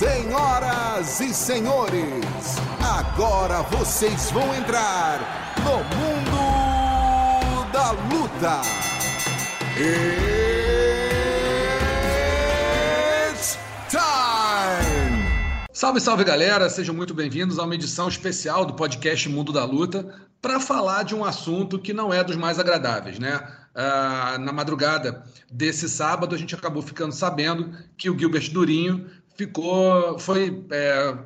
Senhoras e senhores, agora vocês vão entrar no mundo da luta. It's time! Salve, salve galera, sejam muito bem-vindos a uma edição especial do podcast Mundo da Luta para falar de um assunto que não é dos mais agradáveis, né? Ah, na madrugada desse sábado, a gente acabou ficando sabendo que o Gilbert Durinho ficou, foi é,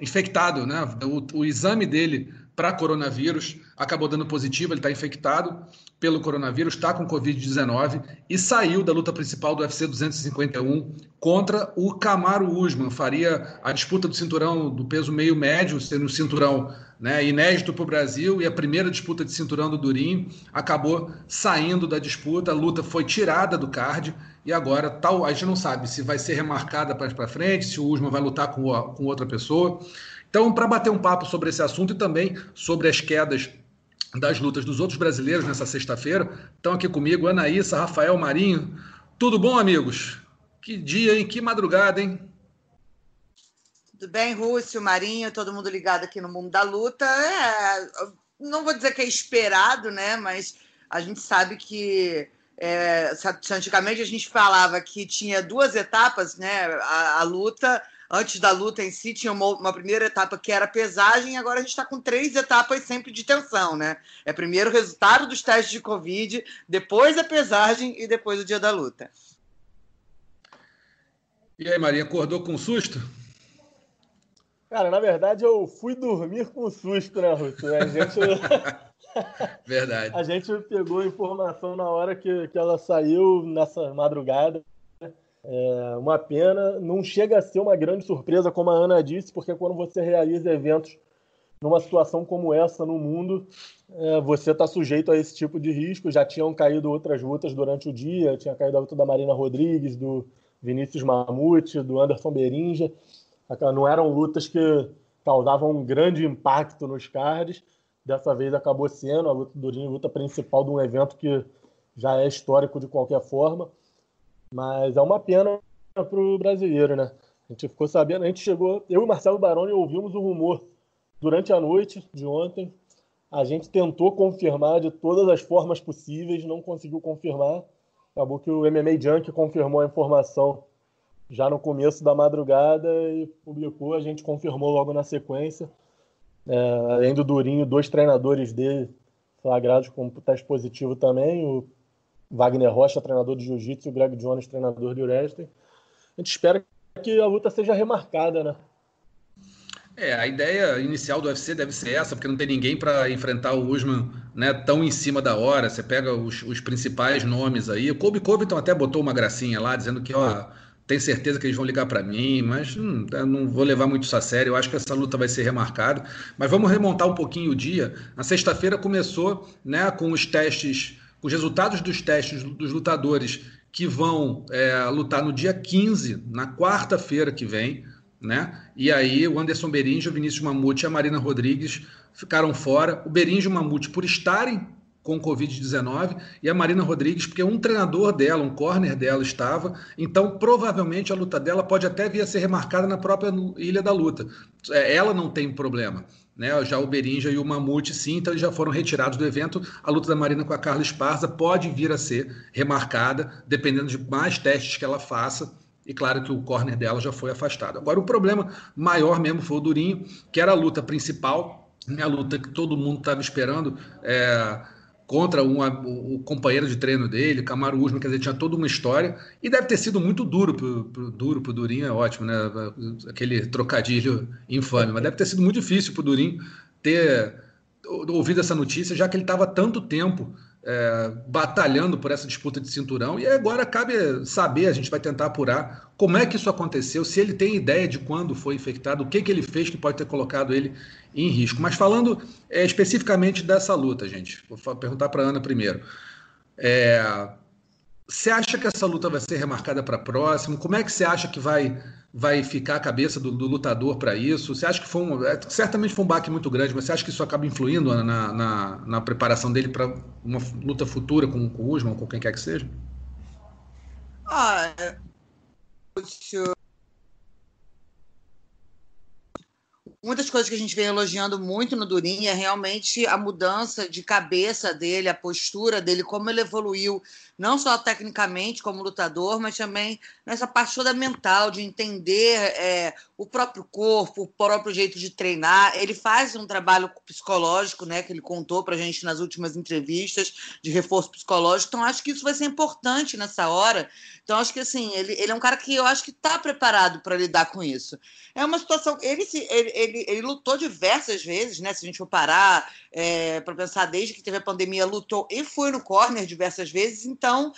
infectado, né? O, o exame dele para coronavírus acabou dando positivo, ele está infectado pelo coronavírus, está com Covid-19 e saiu da luta principal do UFC 251 contra o Camaro Usman. Faria a disputa do cinturão do peso meio médio, sendo um cinturão né, inédito para o Brasil e a primeira disputa de cinturão do Durinho. Acabou saindo da disputa, a luta foi tirada do card e agora tal, a gente não sabe se vai ser remarcada para frente, se o Usman vai lutar com, com outra pessoa. Então, para bater um papo sobre esse assunto e também sobre as quedas das lutas dos outros brasileiros nessa sexta-feira, estão aqui comigo Anaísa, Rafael Marinho. Tudo bom, amigos? Que dia, hein? Que madrugada, hein? Tudo bem, Rússio, Marinho, todo mundo ligado aqui no mundo da luta. É, não vou dizer que é esperado, né? Mas a gente sabe que é, antigamente a gente falava que tinha duas etapas, né? A, a, luta, antes da luta em si, tinha uma, uma primeira etapa que era pesagem, agora a gente está com três etapas sempre de tensão, né? É primeiro o resultado dos testes de Covid, depois a pesagem e depois o dia da luta. E aí, Maria, acordou com susto? Cara, na verdade eu fui dormir com susto, né, Ruth? A gente. Verdade. A gente pegou a informação na hora que, que ela saiu nessa madrugada. É uma pena. Não chega a ser uma grande surpresa, como a Ana disse, porque quando você realiza eventos numa situação como essa no mundo, é, você está sujeito a esse tipo de risco. Já tinham caído outras lutas durante o dia, tinha caído a luta da Marina Rodrigues, do Vinícius Mamute, do Anderson Berinja. Não eram lutas que causavam um grande impacto nos cards. Dessa vez acabou sendo a luta do luta principal de um evento que já é histórico de qualquer forma. Mas é uma pena para o brasileiro, né? A gente ficou sabendo, a gente chegou, eu e Marcelo Baroni ouvimos o rumor durante a noite de ontem. A gente tentou confirmar de todas as formas possíveis, não conseguiu confirmar. Acabou que o MMA Junk confirmou a informação já no começo da madrugada e publicou. A gente confirmou logo na sequência. É, além do Durinho, dois treinadores dele flagrados com teste positivo também, o Wagner Rocha, treinador de jiu-jitsu, e o Greg Jones, treinador de wrestling. A gente espera que a luta seja remarcada, né? É, a ideia inicial do UFC deve ser essa, porque não tem ninguém para enfrentar o Usman né, tão em cima da hora. Você pega os, os principais nomes aí. O Kobe Covington até botou uma gracinha lá, dizendo que, ó, tem certeza que eles vão ligar para mim, mas hum, não vou levar muito isso a sério. Eu acho que essa luta vai ser remarcada. Mas vamos remontar um pouquinho o dia. Na sexta-feira começou né, com os testes, os resultados dos testes dos lutadores que vão é, lutar no dia 15, na quarta-feira que vem. Né? E aí o Anderson Berinjo, o Vinícius Mamute e a Marina Rodrigues ficaram fora. O Berinjo e o Mamute, por estarem com Covid-19 e a Marina Rodrigues, porque um treinador dela, um corner dela estava, então provavelmente a luta dela pode até vir a ser remarcada na própria ilha da luta. É, ela não tem problema. Né, já o Berinja e o Mamute, sim, então eles já foram retirados do evento. A luta da Marina com a Carla Esparza pode vir a ser remarcada, dependendo de mais testes que ela faça. E claro que o corner dela já foi afastado. Agora, o problema maior mesmo foi o Durinho, que era a luta principal, né, a luta que todo mundo estava esperando. É contra um, o, companheiro de treino dele, Camaro Usman, quer dizer, tinha toda uma história, e deve ter sido muito duro pro, pro, duro pro Durinho, é ótimo, né? Aquele trocadilho infame, mas deve ter sido muito difícil pro Durinho ter ouvido essa notícia, já que ele estava tanto tempo é, batalhando por essa disputa de cinturão. E agora cabe saber, a gente vai tentar apurar como é que isso aconteceu, se ele tem ideia de quando foi infectado, o que, que ele fez que pode ter colocado ele em risco. Mas falando é, especificamente dessa luta, gente, vou perguntar para Ana primeiro. É, você acha que essa luta vai ser remarcada para próximo? Como é que você acha que vai vai ficar a cabeça do, do lutador para isso? Você acha que foi um. É, certamente foi um baque muito grande, mas você acha que isso acaba influindo na, na, na preparação dele para uma luta futura com, com o Usman com quem quer que seja? Ah, uma das coisas que a gente vem elogiando muito no Durinho é realmente a mudança de cabeça dele, a postura dele, como ele evoluiu, não só tecnicamente como lutador, mas também nessa parte toda mental, de entender é, o próprio corpo, o próprio jeito de treinar. Ele faz um trabalho psicológico, né, que ele contou para a gente nas últimas entrevistas, de reforço psicológico. Então, acho que isso vai ser importante nessa hora. Então, acho que assim, ele, ele é um cara que eu acho que está preparado para lidar com isso. É uma situação. Ele, ele, ele, ele, lutou diversas vezes, né? Se a gente for parar é, para pensar, desde que teve a pandemia, lutou e foi no corner diversas vezes. Então,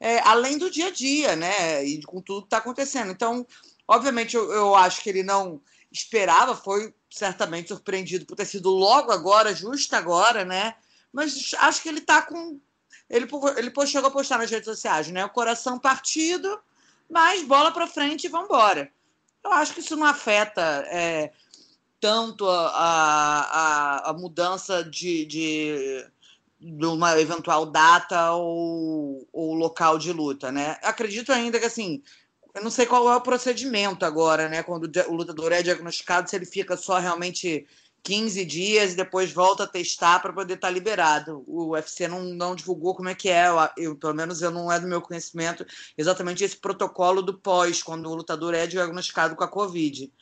é, além do dia a dia, né? E com tudo que está acontecendo. Então, obviamente, eu, eu acho que ele não esperava, foi certamente surpreendido por ter sido logo agora, justo agora, né? Mas acho que ele está com. Ele, ele chegou a postar nas redes sociais, né? O coração partido, mas bola para frente e vamos embora. Eu acho que isso não afeta é, tanto a, a, a mudança de, de, de, uma eventual data ou, ou local de luta, né? Acredito ainda que assim, eu não sei qual é o procedimento agora, né? Quando o lutador é diagnosticado, se ele fica só realmente 15 dias e depois volta a testar para poder estar tá liberado. O UFC não, não divulgou como é que é, eu, pelo menos eu não é do meu conhecimento exatamente esse protocolo do pós, quando o lutador é diagnosticado com a Covid.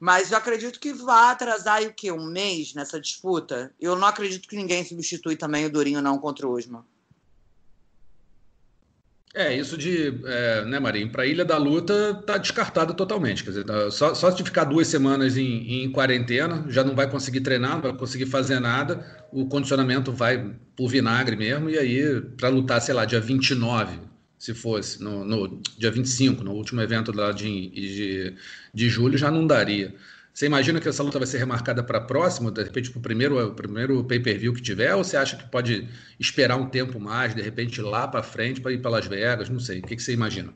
Mas eu acredito que vai atrasar o quê? Um mês nessa disputa? Eu não acredito que ninguém substitui também o Durinho não contra o Usman. É, isso de, é, né, Marinho, para a Ilha da Luta tá descartado totalmente. Quer dizer, tá, só, só se ficar duas semanas em, em, quarentena, já não vai conseguir treinar, não vai conseguir fazer nada, o condicionamento vai por vinagre mesmo, e aí, para lutar, sei lá, dia 29, se fosse, no, no dia 25, no último evento lá de, de, de julho, já não daria. Você imagina que essa luta vai ser remarcada para próximo, de repente para o primeiro, primeiro pay-per-view que tiver, ou você acha que pode esperar um tempo mais, de repente lá para frente, para ir para Las Vegas? Não sei. O que, que você imagina?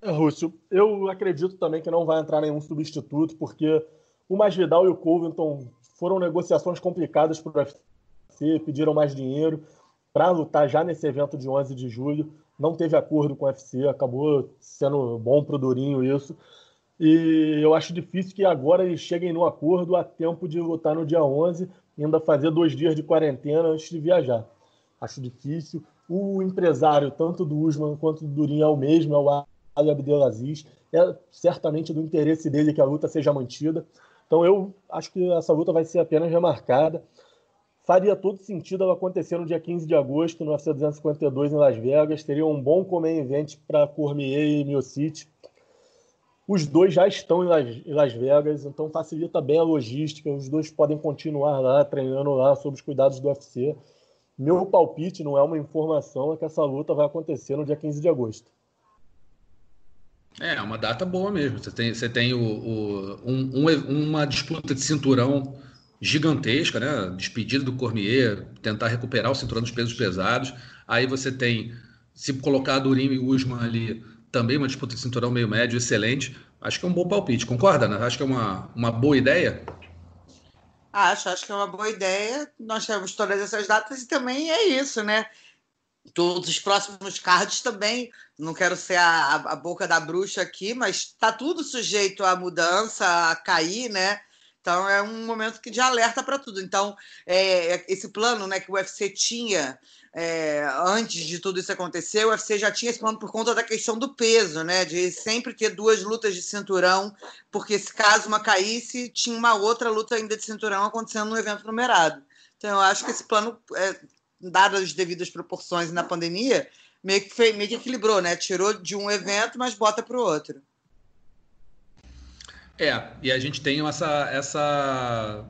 É, Rússio, eu acredito também que não vai entrar nenhum substituto, porque o Masvidal e o Covington foram negociações complicadas para o UFC, pediram mais dinheiro para lutar já nesse evento de 11 de julho. Não teve acordo com o UFC, acabou sendo bom para o Durinho isso. E eu acho difícil que agora eles cheguem no acordo a tempo de lutar no dia 11 e ainda fazer dois dias de quarentena antes de viajar. Acho difícil. O empresário, tanto do Usman quanto do Durinho, é o mesmo, é o Ali Abdelaziz. É certamente do interesse dele que a luta seja mantida. Então eu acho que essa luta vai ser apenas remarcada. Faria todo sentido ela acontecer no dia 15 de agosto, no UFC 252 em Las Vegas. Teria um bom comer evento para Cormier e Miocic os dois já estão em Las, em Las, Vegas, então facilita bem a logística. Os dois podem continuar lá, treinando lá, sob os cuidados do UFC. Meu palpite, não é uma informação, é que essa luta vai acontecer no dia 15 de agosto. É, é uma data boa mesmo. Você tem, você tem o, o um, um, uma disputa de cinturão gigantesca, né? Despedida do Cormier, tentar recuperar o cinturão dos pesos pesados. Aí você tem, se colocar Durim e Usman ali também uma disputa de cinturão meio médio excelente. Acho que é um bom palpite, concorda, né? Acho que é uma, uma boa ideia. Acho, acho que é uma boa ideia. Nós temos todas essas datas e também é isso, né? Todos os próximos cards também. Não quero ser a, a boca da bruxa aqui, mas está tudo sujeito à mudança, a cair, né? Então é um momento que de alerta para tudo. Então, é, esse plano né, que o UFC tinha é, antes de tudo isso acontecer, o UFC já tinha esse plano por conta da questão do peso, né? De sempre ter duas lutas de cinturão, porque se caso uma caísse, tinha uma outra luta ainda de cinturão acontecendo no evento numerado. Então, eu acho que esse plano, é, dadas as devidas proporções na pandemia, meio que, foi, meio que equilibrou, né? Tirou de um evento, mas bota para o outro. É, e a gente tem essa, essa,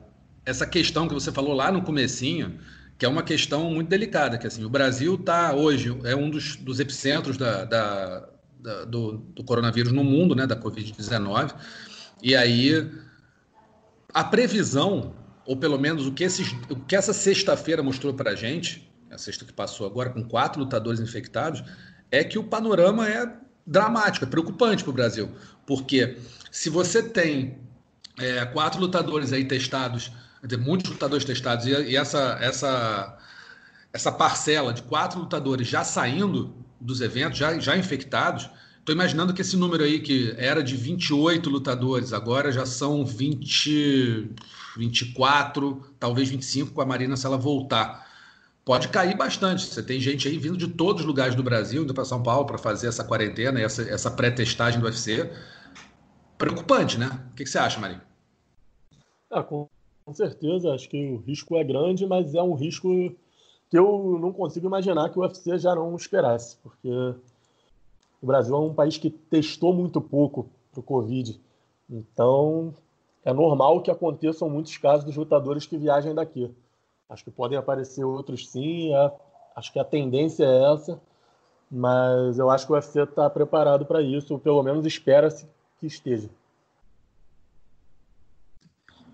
essa questão que você falou lá no comecinho, que é uma questão muito delicada, que assim, o Brasil está hoje, é um dos, dos epicentros da, da, da do, do, coronavírus no mundo, né, da Covid-19, e aí a previsão, ou pelo menos o que, esses, o que essa sexta-feira mostrou para a gente, a sexta que passou agora, com quatro lutadores infectados, é que o panorama é dramático, é preocupante para o Brasil, porque se você tem é, quatro lutadores aí testados muitos lutadores testados e, e, essa, essa, essa parcela de quatro lutadores já saindo dos eventos, já, já infectados, Tô imaginando que esse número aí, que era de 28 lutadores, agora já são 20, 24, talvez 25 com a Marina se ela voltar. Pode cair bastante. Você tem gente aí vindo de todos os lugares do Brasil, indo para São Paulo para fazer essa quarentena, essa, essa pré-testagem do UFC. Preocupante, né? O que, que você acha, Marinho? Ah, com, certeza. Acho que o risco é grande, mas é um risco que eu não consigo imaginar que o UFC já não esperasse, porque o Brasil é um país que testou muito pouco para o Covid. Então, é normal que aconteçam muitos casos dos lutadores que viajem daqui. Acho que podem aparecer outros sim, é, acho que a tendência é essa, mas eu acho que o UFC está preparado para isso, ou pelo menos espera-se que esteja.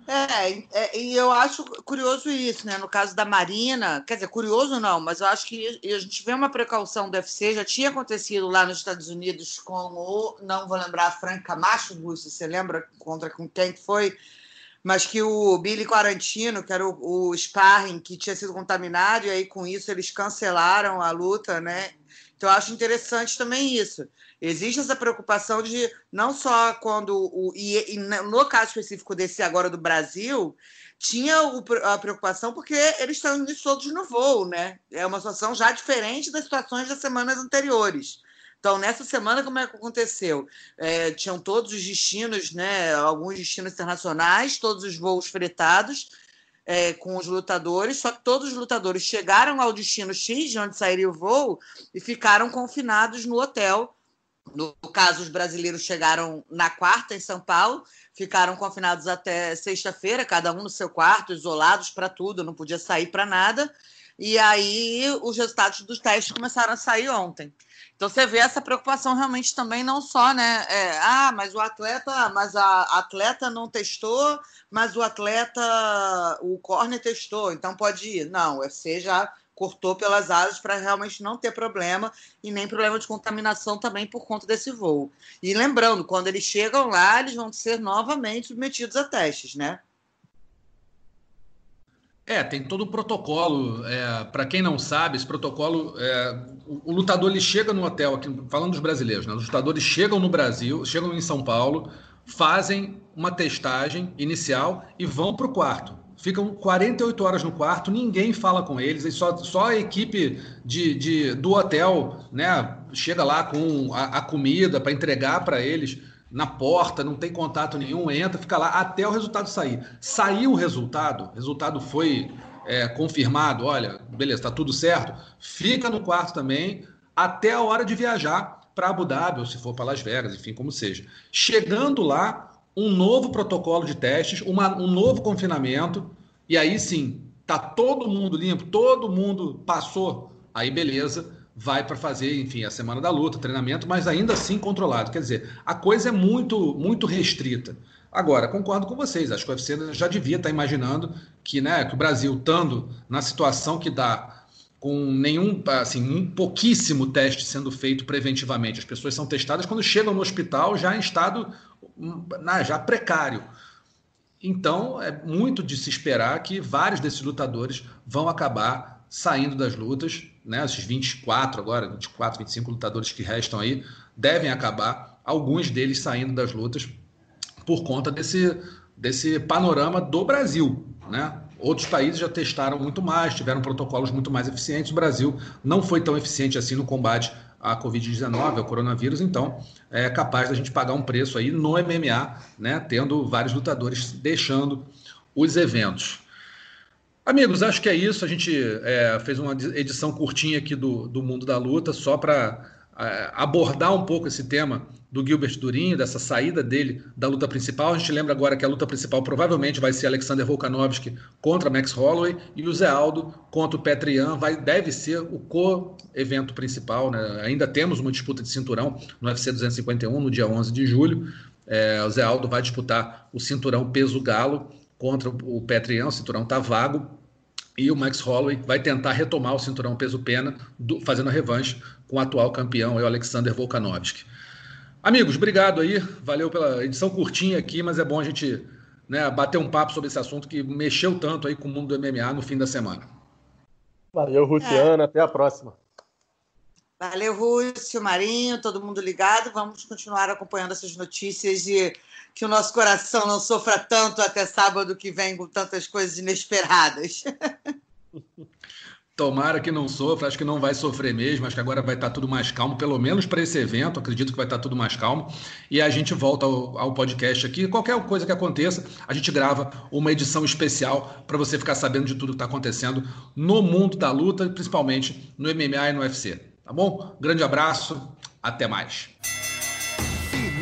É, é, e eu acho curioso isso, né? No caso da Marina, quer dizer, curioso não, mas eu acho que a gente vê uma precaução do UFC, já tinha acontecido lá nos Estados Unidos com o, não vou lembrar, Frank Camacho, Russo, você lembra contra com quem foi? Mas que o Billy Quarantino, que era o, o sparring que tinha sido contaminado, e aí com isso eles cancelaram a luta, né? Então eu acho interessante também isso. Existe essa preocupação de não só quando o e, e no caso específico desse agora do Brasil tinha o, a preocupação porque eles estão indo todos no voo, né? É uma situação já diferente das situações das semanas anteriores. Então, nessa semana, como é que aconteceu? É, tinham todos os destinos, né? Alguns destinos internacionais, todos os voos fretados é, com os lutadores, só que todos os lutadores chegaram ao destino X, de onde sairia o voo, e ficaram confinados no hotel no caso, os brasileiros chegaram na quarta em São Paulo, ficaram confinados até sexta-feira, cada um no seu quarto, isolados para tudo, não podia sair para nada. E aí os resultados dos testes começaram a sair ontem. Então você vê essa preocupação realmente também não só, né? É, ah, mas o atleta, mas a atleta não testou, mas o atleta, o corner testou, então pode ir. Não, o UFC já cortou pelas asas para realmente não ter problema e nem problema de contaminação também por conta desse voo. E lembrando, quando eles chegam lá, eles vão ser novamente submetidos a testes, né? É, tem todo o protocolo. É, para quem não sabe, esse protocolo, é, o, o, lutador ele chega no hotel, aqui, falando dos brasileiros, né? Os lutadores chegam no Brasil, chegam em São Paulo, fazem uma testagem inicial e vão para o quarto ficam 48 horas no quarto, ninguém fala com eles, e só, só a equipe de, de, do hotel né, chega lá com a, a comida para entregar para eles na porta, não tem contato nenhum, entra, fica lá até o resultado sair. Saiu o resultado, resultado foi é, confirmado, olha, beleza, está tudo certo, fica no quarto também até a hora de viajar para Abu Dhabi, ou se for para Las Vegas, enfim, como seja. Chegando lá, um novo protocolo de testes, uma, um novo confinamento, e aí sim, tá todo mundo limpo, todo mundo passou, aí beleza, vai para fazer, enfim, a semana da luta, treinamento, mas ainda assim controlado. Quer dizer, a coisa é muito, muito restrita. Agora, concordo com vocês, acho que o UFC já devia estar tá imaginando que, né, que o Brasil, estando na situação que dá, com nenhum, assim, um pouquíssimo teste sendo feito preventivamente. As pessoas são testadas quando chegam no hospital já em estado já precário. Então, é muito de se esperar que vários desses lutadores vão acabar saindo das lutas, né? Esses 24 agora, 24, 25 lutadores que restam aí, devem acabar, alguns deles saindo das lutas por conta desse, desse panorama do Brasil, né? Outros países já testaram muito mais, tiveram protocolos muito mais eficientes. O Brasil não foi tão eficiente assim no combate à Covid-19, ao coronavírus, então é capaz da gente pagar um preço aí no MMA, né, tendo vários lutadores deixando os eventos. Amigos, acho que é isso. A gente é, fez uma edição curtinha aqui do, do Mundo da Luta, só para é, abordar um pouco esse tema do Gilbert Durinho, dessa saída dele da luta principal. A gente lembra agora que a luta principal provavelmente vai ser Alexander Volkanovski contra Max Holloway e o Zé Aldo contra o Petrian vai deve ser o co-evento principal. Né? Ainda temos uma disputa de cinturão no UFC 251 no dia 11 de julho. É, o Zé Aldo vai disputar o cinturão peso galo contra o Petrian, o cinturão está vago. E o Max Holloway vai tentar retomar o cinturão peso-pena, fazendo a revanche com o atual campeão, o Alexander Volkanovski. Amigos, obrigado aí. Valeu pela edição curtinha aqui, mas é bom a gente né, bater um papo sobre esse assunto que mexeu tanto aí com o mundo do MMA no fim da semana. Valeu, Luciana. É. Até a próxima. Valeu, Rússio, Marinho, todo mundo ligado. Vamos continuar acompanhando essas notícias e que o nosso coração não sofra tanto até sábado que vem com tantas coisas inesperadas. Tomara que não sofra, acho que não vai sofrer mesmo, acho que agora vai estar tudo mais calmo, pelo menos para esse evento, acredito que vai estar tudo mais calmo. E a gente volta ao, ao podcast aqui. Qualquer coisa que aconteça, a gente grava uma edição especial para você ficar sabendo de tudo que está acontecendo no mundo da luta, principalmente no MMA e no UFC. Tá bom? Grande abraço, até mais.